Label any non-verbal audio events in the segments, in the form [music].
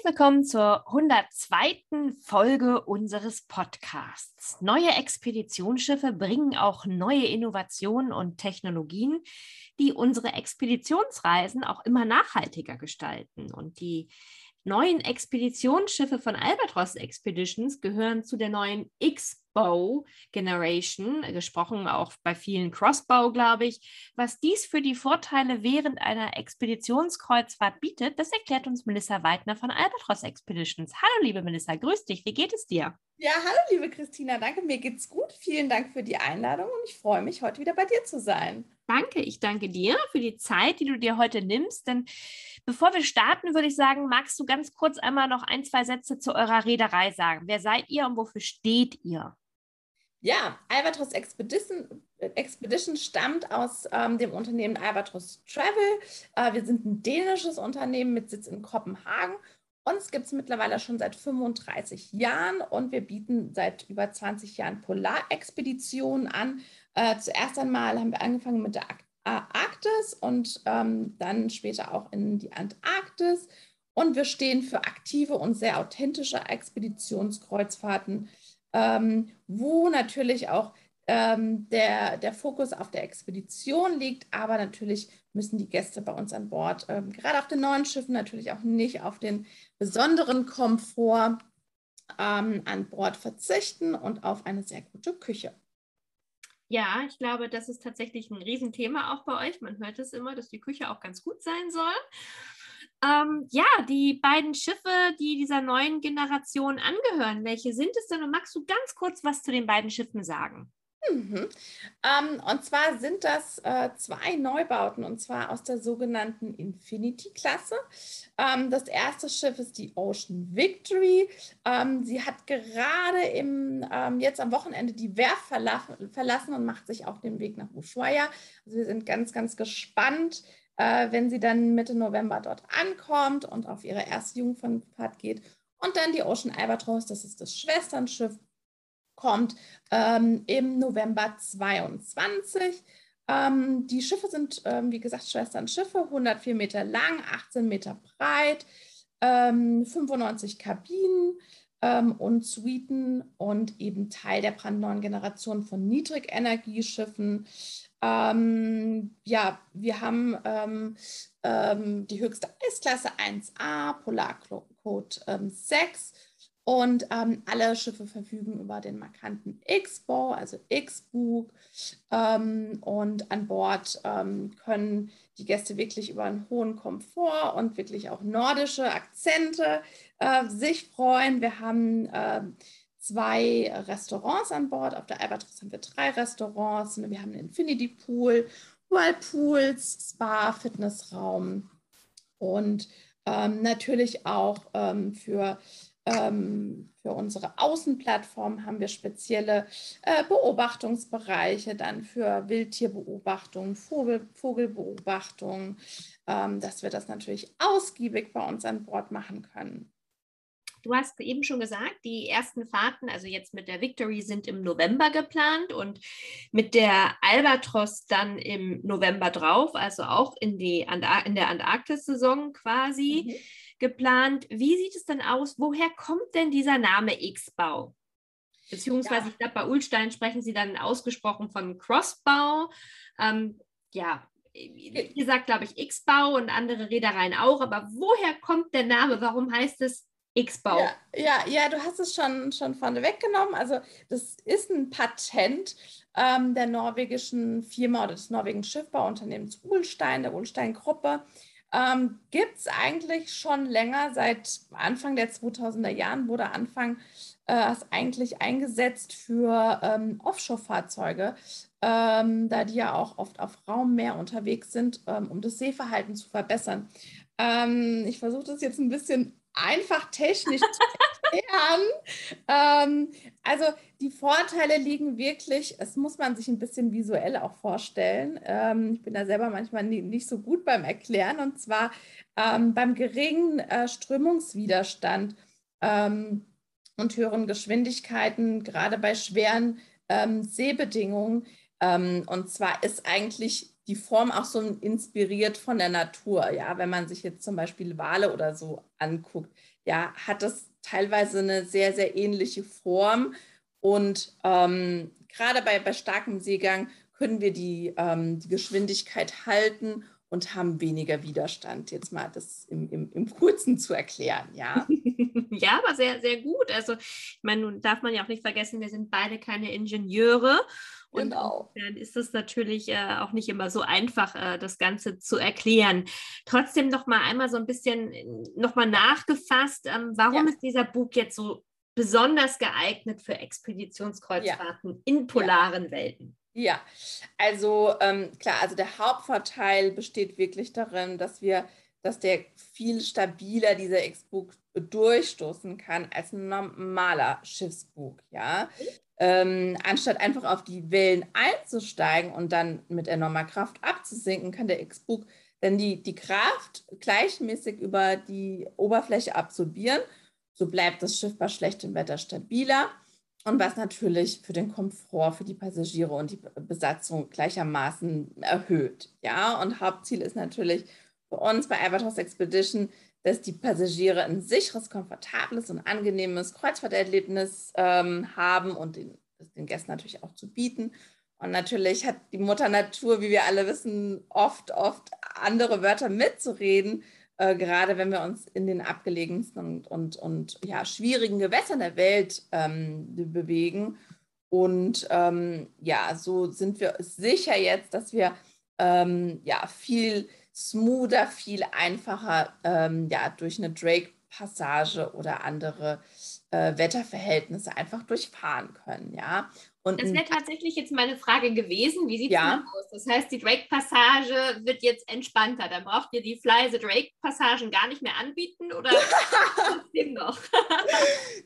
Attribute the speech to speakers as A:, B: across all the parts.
A: Herzlich willkommen zur 102. Folge unseres Podcasts. Neue Expeditionsschiffe bringen auch neue Innovationen und Technologien, die unsere Expeditionsreisen auch immer nachhaltiger gestalten. Und die neuen Expeditionsschiffe von Albatros Expeditions gehören zu der neuen X-Bow Generation, gesprochen auch bei vielen Crossbow, glaube ich. Was dies für die Vorteile während einer Expeditionskreuzfahrt bietet, das erklärt uns Melissa Weidner von Albatros Expeditions. Hallo, liebe Melissa, grüß dich. Wie geht es dir?
B: Ja, hallo, liebe Christina. Danke, mir geht's gut. Vielen Dank für die Einladung und ich freue mich, heute wieder bei dir zu sein.
A: Danke, ich danke dir für die Zeit, die du dir heute nimmst. Denn bevor wir starten, würde ich sagen, magst du ganz kurz einmal noch ein, zwei Sätze zu eurer Reederei sagen? Wer seid ihr und wofür steht ihr?
B: Ja, Albatros Expedition, Expedition stammt aus ähm, dem Unternehmen Albatros Travel. Äh, wir sind ein dänisches Unternehmen mit Sitz in Kopenhagen. Uns gibt es mittlerweile schon seit 35 Jahren und wir bieten seit über 20 Jahren Polarexpeditionen an äh, zuerst einmal haben wir angefangen mit der Arktis und ähm, dann später auch in die Antarktis. Und wir stehen für aktive und sehr authentische Expeditionskreuzfahrten, ähm, wo natürlich auch ähm, der, der Fokus auf der Expedition liegt, aber natürlich müssen die Gäste bei uns an Bord, ähm, gerade auf den neuen Schiffen, natürlich auch nicht auf den besonderen Komfort ähm, an Bord verzichten und auf eine sehr gute Küche.
A: Ja, ich glaube, das ist tatsächlich ein Riesenthema auch bei euch. Man hört es immer, dass die Küche auch ganz gut sein soll. Ähm, ja, die beiden Schiffe, die dieser neuen Generation angehören, welche sind es denn? Und magst du ganz kurz was zu den beiden Schiffen sagen?
B: Mhm. Ähm, und zwar sind das äh, zwei Neubauten, und zwar aus der sogenannten Infinity-Klasse. Ähm, das erste Schiff ist die Ocean Victory. Ähm, sie hat gerade im, ähm, jetzt am Wochenende die Werft verla verlassen und macht sich auf den Weg nach Ushuaia. Also wir sind ganz, ganz gespannt, äh, wenn sie dann Mitte November dort ankommt und auf ihre erste Jungfernfahrt geht. Und dann die Ocean Albatross, das ist das Schwesternschiff kommt ähm, im November 22. Ähm, die Schiffe sind, ähm, wie gesagt, Schwestern-Schiffe, 104 Meter lang, 18 Meter breit, 95 ähm, Kabinen ähm, und Suiten und eben Teil der brandneuen Generation von Niedrigenergieschiffen. Ähm, ja, wir haben ähm, ähm, die höchste Eisklasse 1a, Polarcode ähm, 6 und ähm, alle Schiffe verfügen über den markanten X-Bow, also X-Bug. Ähm, und an Bord ähm, können die Gäste wirklich über einen hohen Komfort und wirklich auch nordische Akzente äh, sich freuen. Wir haben äh, zwei Restaurants an Bord. Auf der Albatros haben wir drei Restaurants. Wir haben einen Infinity Pool, Whirlpools, Spa, Fitnessraum und ähm, natürlich auch ähm, für ähm, für unsere Außenplattform haben wir spezielle äh, Beobachtungsbereiche, dann für Wildtierbeobachtung, Vogel, Vogelbeobachtung, ähm, dass wir das natürlich ausgiebig bei uns an Bord machen können.
A: Du hast eben schon gesagt, die ersten Fahrten, also jetzt mit der Victory, sind im November geplant und mit der Albatros dann im November drauf, also auch in, die in der Antarktis-Saison quasi. Mhm geplant. Wie sieht es denn aus? Woher kommt denn dieser Name X-Bau? Beziehungsweise, ja. ich glaube, bei Ulstein sprechen Sie dann ausgesprochen von Crossbau. Ähm, ja, wie gesagt, glaube ich, X-Bau und andere Reedereien auch. Aber woher kommt der Name? Warum heißt es X-Bau?
B: Ja, ja, ja, du hast es schon, schon vorne weggenommen. Also, das ist ein Patent ähm, der norwegischen Firma oder des norwegischen Schiffbauunternehmens Ulstein, der Ulstein-Gruppe ähm, gibt es eigentlich schon länger, seit Anfang der 2000er Jahren wurde Anfang äh, eigentlich eingesetzt für ähm, Offshore-Fahrzeuge, ähm, da die ja auch oft auf Raummeer unterwegs sind, ähm, um das Seeverhalten zu verbessern. Ähm, ich versuche das jetzt ein bisschen einfach technisch [laughs] ähm, also die Vorteile liegen wirklich, es muss man sich ein bisschen visuell auch vorstellen. Ähm, ich bin da selber manchmal nie, nicht so gut beim Erklären und zwar ähm, beim geringen äh, Strömungswiderstand ähm, und höheren Geschwindigkeiten, gerade bei schweren ähm, Seebedingungen. Ähm, und zwar ist eigentlich die Form auch so inspiriert von der Natur. Ja, wenn man sich jetzt zum Beispiel Wale oder so anguckt, ja, hat das teilweise eine sehr, sehr ähnliche Form. Und ähm, gerade bei, bei starkem Seegang können wir die, ähm, die Geschwindigkeit halten und haben weniger Widerstand. Jetzt mal das im, im, im Kurzen zu erklären, ja. [laughs]
A: ja, aber sehr, sehr gut. Also, ich meine, nun darf man ja auch nicht vergessen, wir sind beide keine Ingenieure. Und genau. dann ist es natürlich äh, auch nicht immer so einfach, äh, das Ganze zu erklären. Trotzdem noch mal einmal so ein bisschen äh, noch mal nachgefasst, ähm, warum ja. ist dieser Bug jetzt so besonders geeignet für Expeditionskreuzfahrten ja. in polaren ja. Welten?
B: Ja, also ähm, klar, also der Hauptvorteil besteht wirklich darin, dass wir, dass der viel stabiler dieser X-Bug durchstoßen kann als ein normaler Schiffsbug, ja. Ähm, anstatt einfach auf die Wellen einzusteigen und dann mit enormer Kraft abzusinken, kann der X-Bug dann die, die Kraft gleichmäßig über die Oberfläche absorbieren. So bleibt das Schiff bei schlechtem Wetter stabiler und was natürlich für den Komfort für die Passagiere und die Besatzung gleichermaßen erhöht. Ja, und Hauptziel ist natürlich für uns bei Albatros Expedition, dass die Passagiere ein sicheres, komfortables und angenehmes Kreuzfahrterlebnis ähm, haben und den, den Gästen natürlich auch zu bieten. Und natürlich hat die Mutter Natur, wie wir alle wissen, oft, oft andere Wörter mitzureden äh, gerade wenn wir uns in den abgelegensten und, und, und ja, schwierigen Gewässern der Welt ähm, bewegen. Und ähm, ja, so sind wir sicher jetzt, dass wir ähm, ja, viel smoother, viel einfacher ähm, ja, durch eine Drake-Passage oder andere äh, Wetterverhältnisse einfach durchfahren können. Ja?
A: Und das wäre tatsächlich jetzt meine Frage gewesen. Wie sieht es ja. aus? Das heißt, die Drake-Passage wird jetzt entspannter. Dann braucht ihr die Fly the Drake-Passagen gar nicht mehr anbieten oder [laughs] noch?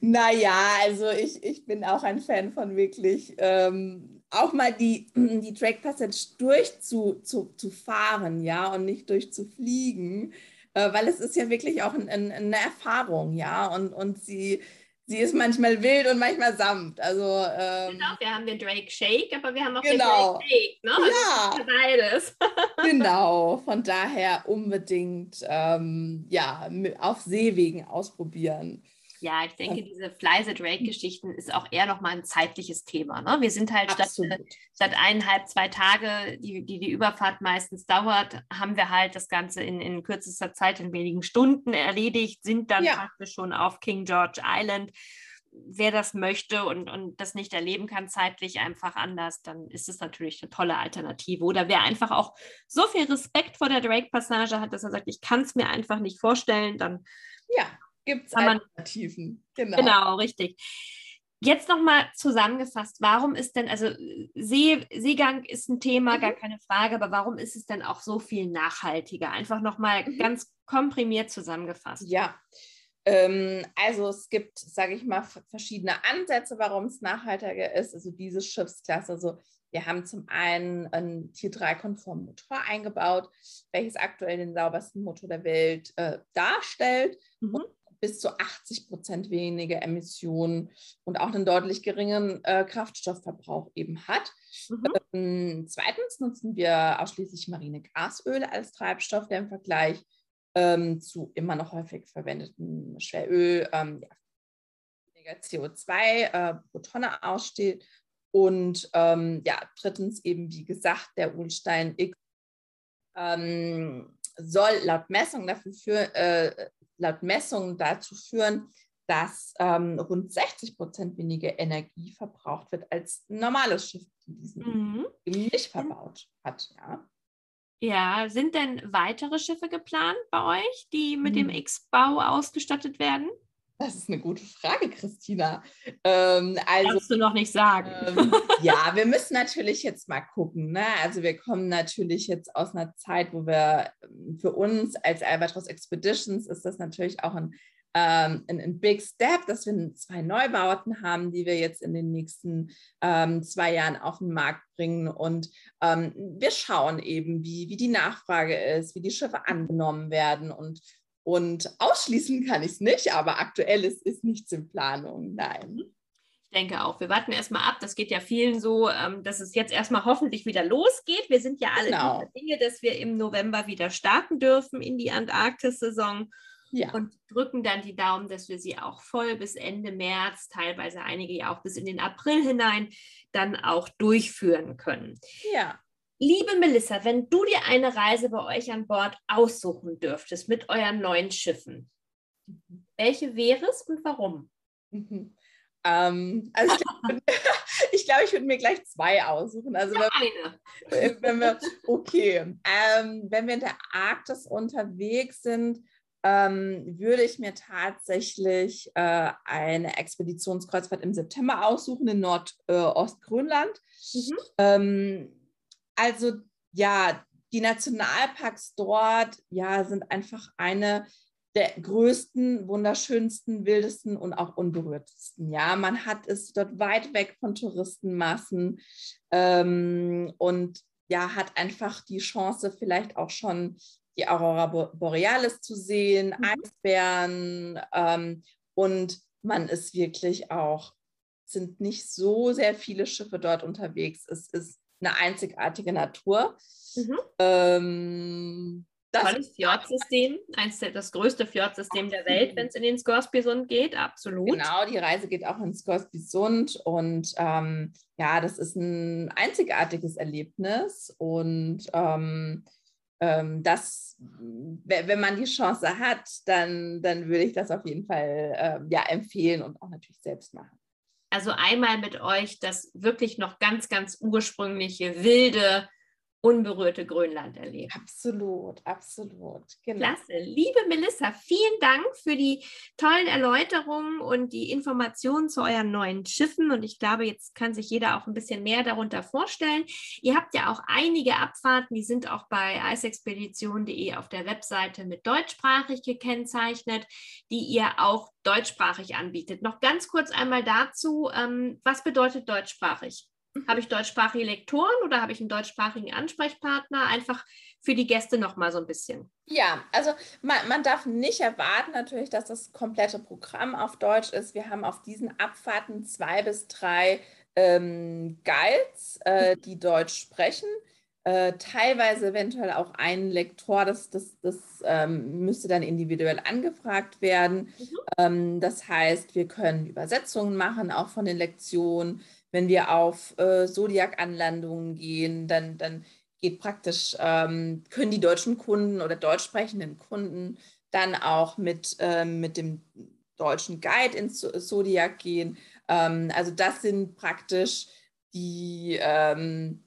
B: naja, also ich, ich bin auch ein Fan von wirklich ähm, auch mal die, [clears throat] die Drake-Passage durchzufahren, ja, und nicht durchzufliegen. Äh, weil es ist ja wirklich auch ein, ein, eine Erfahrung, ja, und, und sie sie ist manchmal wild und manchmal sanft. Also,
A: ähm, genau, wir haben den Drake Shake, aber wir haben auch genau. den Drake Shake. Ne? Ja, beides. [laughs]
B: genau, von daher unbedingt ähm, ja, auf Seewegen ausprobieren.
A: Ja, ich denke, diese Fly the Drake-Geschichten ist auch eher nochmal ein zeitliches Thema. Ne? Wir sind halt statt, statt, eineinhalb, zwei Tage, die, die, die Überfahrt meistens dauert, haben wir halt das Ganze in, in kürzester Zeit, in wenigen Stunden erledigt, sind dann ja. praktisch schon auf King George Island. Wer das möchte und, und das nicht erleben kann, zeitlich einfach anders, dann ist es natürlich eine tolle Alternative. Oder wer einfach auch so viel Respekt vor der Drake-Passage hat, dass er sagt, ich kann es mir einfach nicht vorstellen, dann
B: ja gibt es Alternativen.
A: Genau. genau, richtig. Jetzt nochmal zusammengefasst, warum ist denn, also See, Seegang ist ein Thema, mhm. gar keine Frage, aber warum ist es denn auch so viel nachhaltiger? Einfach nochmal mhm. ganz komprimiert zusammengefasst.
B: Ja, ähm, also es gibt, sage ich mal, verschiedene Ansätze, warum es nachhaltiger ist. Also diese Schiffsklasse, also wir haben zum einen einen Tier 3-konformen Motor eingebaut, welches aktuell den saubersten Motor der Welt äh, darstellt. Mhm. Und bis zu 80 Prozent weniger Emissionen und auch einen deutlich geringeren äh, Kraftstoffverbrauch eben hat. Mhm. Ähm, zweitens nutzen wir ausschließlich marine Gasöle als Treibstoff, der im Vergleich ähm, zu immer noch häufig verwendetem Schweröl ähm, ja, weniger CO2 äh, pro Tonne aussteht. Und ähm, ja, drittens eben, wie gesagt, der Ulstein X ähm, soll laut Messung dafür für, äh, laut Messungen dazu führen, dass ähm, rund 60 Prozent weniger Energie verbraucht wird als ein normales Schiff, die diesen mhm. nicht verbaut hat. Ja.
A: ja, sind denn weitere Schiffe geplant bei euch, die mit mhm. dem X-Bau ausgestattet werden?
B: Das ist eine gute Frage, Christina. Ähm,
A: also, Kannst du noch nicht sagen.
B: Ähm, ja, wir müssen natürlich jetzt mal gucken. Ne? Also wir kommen natürlich jetzt aus einer Zeit, wo wir ähm, für uns als Albatros Expeditions ist das natürlich auch ein, ähm, ein, ein, Big Step, dass wir zwei Neubauten haben, die wir jetzt in den nächsten ähm, zwei Jahren auf den Markt bringen. Und ähm, wir schauen eben, wie, wie die Nachfrage ist, wie die Schiffe angenommen werden. Und, und ausschließen kann ich es nicht, aber aktuell ist, ist nichts in Planung. Nein
A: denke auch. Wir warten erstmal ab. Das geht ja vielen so, ähm, dass es jetzt erstmal hoffentlich wieder losgeht. Wir sind ja alle genau. Dinge, dass wir im November wieder starten dürfen in die Antarktis-Saison. Ja. Und drücken dann die Daumen, dass wir sie auch voll bis Ende März, teilweise einige ja auch bis in den April hinein, dann auch durchführen können.
B: Ja.
A: Liebe Melissa, wenn du dir eine Reise bei euch an Bord aussuchen dürftest mit euren neuen Schiffen, mhm. welche wäre es und warum?
B: Mhm. Ähm, also ich glaube, [laughs] ich, glaub, ich würde mir gleich zwei aussuchen. Also
A: wenn,
B: eine. wenn wir, okay, ähm, wenn wir in der Arktis unterwegs sind, ähm, würde ich mir tatsächlich äh, eine Expeditionskreuzfahrt im September aussuchen in Nordostgrönland. Äh, mhm. Also ja, die Nationalparks dort ja, sind einfach eine der größten, wunderschönsten, wildesten und auch unberührtesten. Ja, man hat es dort weit weg von Touristenmassen ähm, und ja, hat einfach die Chance, vielleicht auch schon die Aurora Borealis zu sehen, mhm. Eisbären ähm, und man ist wirklich auch, sind nicht so sehr viele Schiffe dort unterwegs. Es ist eine einzigartige Natur. Mhm. Ähm,
A: das Tolles Fjordsystem, eins der, das größte Fjordsystem der Welt, wenn es in den Scoresby-Sund geht, absolut.
B: Genau, die Reise geht auch ins Scoresby-Sund und ähm, ja, das ist ein einzigartiges Erlebnis und ähm, ähm, das, wenn man die Chance hat, dann, dann würde ich das auf jeden Fall äh, ja, empfehlen und auch natürlich selbst machen.
A: Also einmal mit euch das wirklich noch ganz, ganz ursprüngliche, wilde, unberührte Grönland erleben.
B: Absolut, absolut.
A: Genau. Klasse. Liebe Melissa, vielen Dank für die tollen Erläuterungen und die Informationen zu euren neuen Schiffen. Und ich glaube, jetzt kann sich jeder auch ein bisschen mehr darunter vorstellen. Ihr habt ja auch einige Abfahrten, die sind auch bei eisexpedition.de auf der Webseite mit deutschsprachig gekennzeichnet, die ihr auch deutschsprachig anbietet. Noch ganz kurz einmal dazu, ähm, was bedeutet deutschsprachig? Habe ich deutschsprachige Lektoren oder habe ich einen deutschsprachigen Ansprechpartner? Einfach für die Gäste noch mal so ein bisschen.
B: Ja, also man, man, darf nicht erwarten natürlich, dass das komplette Programm auf Deutsch ist. Wir haben auf diesen Abfahrten zwei bis drei ähm, Guides, äh, die Deutsch sprechen. Äh, teilweise eventuell auch ein Lektor, das, das, das ähm, müsste dann individuell angefragt werden. Mhm. Ähm, das heißt, wir können Übersetzungen machen, auch von den Lektionen wenn wir auf äh, Zodiac-Anlandungen gehen, dann, dann geht praktisch, ähm, können die deutschen Kunden oder deutsch sprechenden Kunden dann auch mit, ähm, mit dem deutschen Guide ins Zodiac gehen. Ähm, also das sind praktisch die, ähm,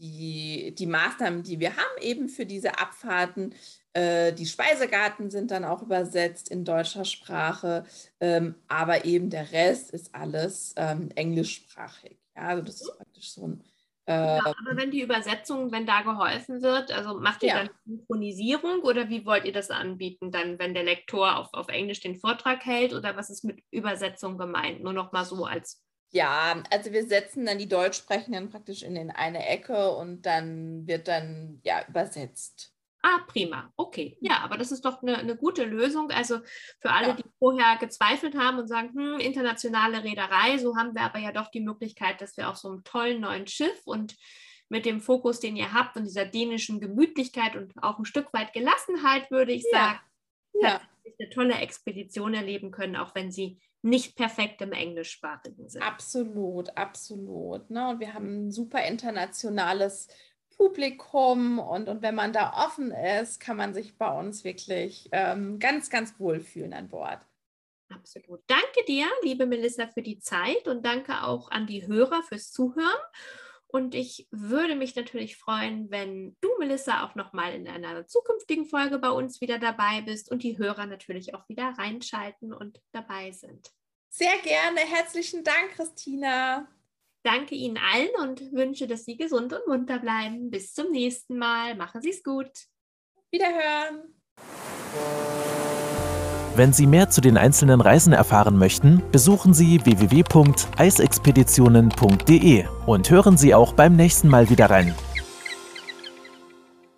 B: die, die Maßnahmen, die wir haben eben für diese Abfahrten. Äh, die Speisegarten sind dann auch übersetzt in deutscher Sprache, ähm, aber eben der Rest ist alles ähm, englischsprachig. Ja, also das ist praktisch so ein.
A: Äh, ja, aber wenn die Übersetzung, wenn da geholfen wird, also macht ihr ja. dann Synchronisierung oder wie wollt ihr das anbieten, dann, wenn der Lektor auf, auf Englisch den Vortrag hält oder was ist mit Übersetzung gemeint? Nur noch mal so als
B: ja, also wir setzen dann die Deutschsprechenden praktisch in, in eine Ecke und dann wird dann ja übersetzt.
A: Ah, prima. Okay. Ja, aber das ist doch eine, eine gute Lösung. Also für alle, ja. die vorher gezweifelt haben und sagen, hm, internationale Reederei, so haben wir aber ja doch die Möglichkeit, dass wir auf so einem tollen neuen Schiff und mit dem Fokus, den ihr habt und dieser dänischen Gemütlichkeit und auch ein Stück weit Gelassenheit, würde ich ja. sagen, ja. eine tolle Expedition erleben können, auch wenn sie nicht perfekt im Englischsprachigen sind.
B: Absolut, absolut. Ne? Und wir haben ein super internationales Publikum und, und wenn man da offen ist, kann man sich bei uns wirklich ähm, ganz, ganz wohl fühlen an Bord.
A: Absolut. Danke dir, liebe Melissa, für die Zeit und danke auch an die Hörer fürs Zuhören. Und ich würde mich natürlich freuen, wenn du, Melissa, auch nochmal in einer zukünftigen Folge bei uns wieder dabei bist und die Hörer natürlich auch wieder reinschalten und dabei sind.
B: Sehr gerne. Herzlichen Dank, Christina
A: danke Ihnen allen und wünsche, dass Sie gesund und munter bleiben. Bis zum nächsten Mal. Machen Sie es gut.
B: Wiederhören.
C: Wenn Sie mehr zu den einzelnen Reisen erfahren möchten, besuchen Sie www.eisexpeditionen.de und hören Sie auch beim nächsten Mal wieder rein.